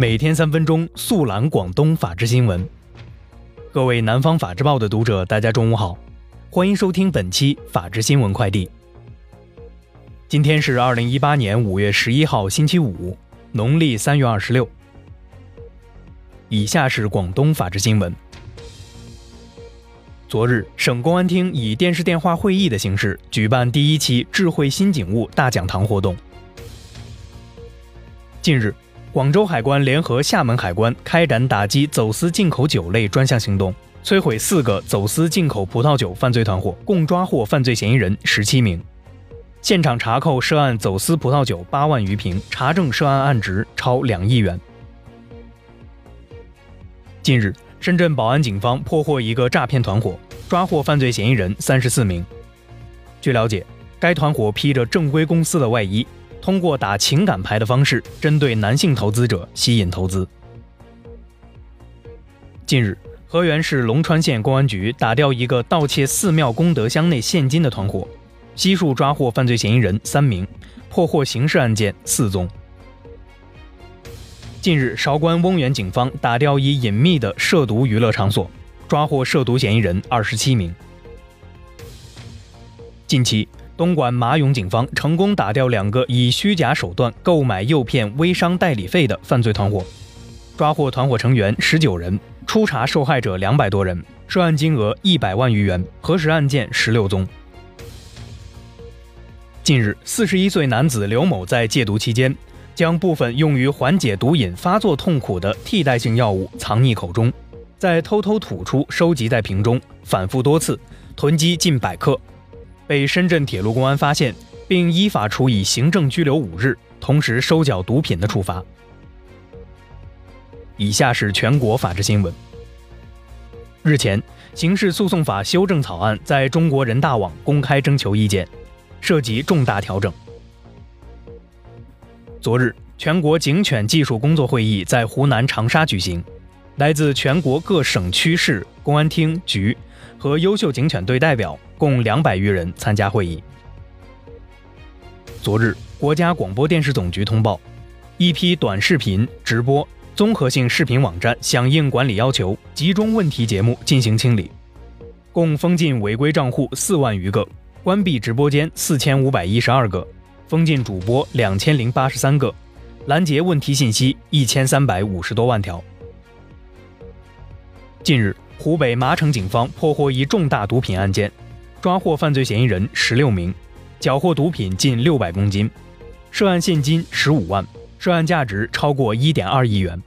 每天三分钟速览广东法治新闻。各位南方法制报的读者，大家中午好，欢迎收听本期法治新闻快递。今天是二零一八年五月十一号，星期五，农历三月二十六。以下是广东法治新闻。昨日，省公安厅以电视电话会议的形式举办第一期智慧新警务大讲堂活动。近日。广州海关联合厦门海关开展打击走私进口酒类专项行动，摧毁四个走私进口葡萄酒犯罪团伙，共抓获犯罪嫌疑人十七名。现场查扣涉案走私葡萄酒八万余瓶，查证涉案案值超两亿元。近日，深圳宝安警方破获一个诈骗团伙，抓获犯罪嫌疑人三十四名。据了解，该团伙披着正规公司的外衣。通过打情感牌的方式，针对男性投资者吸引投资。近日，河源市龙川县公安局打掉一个盗窃寺庙功德箱内现金的团伙，悉数抓获犯罪嫌疑人三名，破获刑事案件四宗。近日，韶关翁源警方打掉一隐秘的涉毒娱乐场所，抓获涉毒嫌疑人二十七名。近期。东莞麻涌警方成功打掉两个以虚假手段购买诱骗微商代理费的犯罪团伙，抓获团伙成员十九人，初查受害者两百多人，涉案金额一百万余元，核实案件十六宗。近日，四十一岁男子刘某在戒毒期间，将部分用于缓解毒瘾发作痛苦的替代性药物藏匿口中，再偷偷吐出收集在瓶中，反复多次，囤积近百克。被深圳铁路公安发现，并依法处以行政拘留五日，同时收缴毒品的处罚。以下是全国法制新闻。日前，刑事诉讼法修正草案在中国人大网公开征求意见，涉及重大调整。昨日，全国警犬技术工作会议在湖南长沙举行，来自全国各省区市公安厅局和优秀警犬队代表。共两百余人参加会议。昨日，国家广播电视总局通报，一批短视频、直播、综合性视频网站响应管理要求，集中问题节目进行清理，共封禁违规账户四万余个，关闭直播间四千五百一十二个，封禁主播两千零八十三个，拦截问题信息一千三百五十多万条。近日，湖北麻城警方破获一重大毒品案件。抓获犯罪嫌疑人十六名，缴获毒品近六百公斤，涉案现金十五万，涉案价值超过一点二亿元。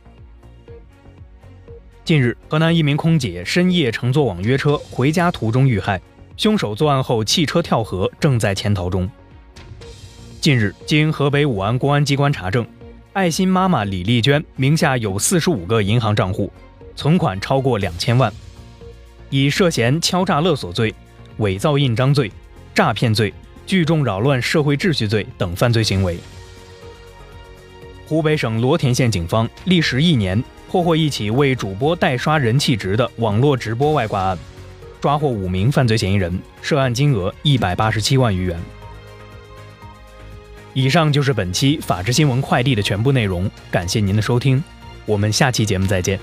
近日，河南一名空姐深夜乘坐网约车回家途中遇害，凶手作案后弃车跳河，正在潜逃中。近日，经河北武安公安机关查证，爱心妈妈李丽娟名下有四十五个银行账户，存款超过两千万，以涉嫌敲诈勒索罪。伪造印章罪、诈骗罪、聚众扰乱社会秩序罪等犯罪行为。湖北省罗田县警方历时一年，破获一起为主播代刷人气值的网络直播外挂案，抓获五名犯罪嫌疑人，涉案金额一百八十七万余元。以上就是本期法治新闻快递的全部内容，感谢您的收听，我们下期节目再见。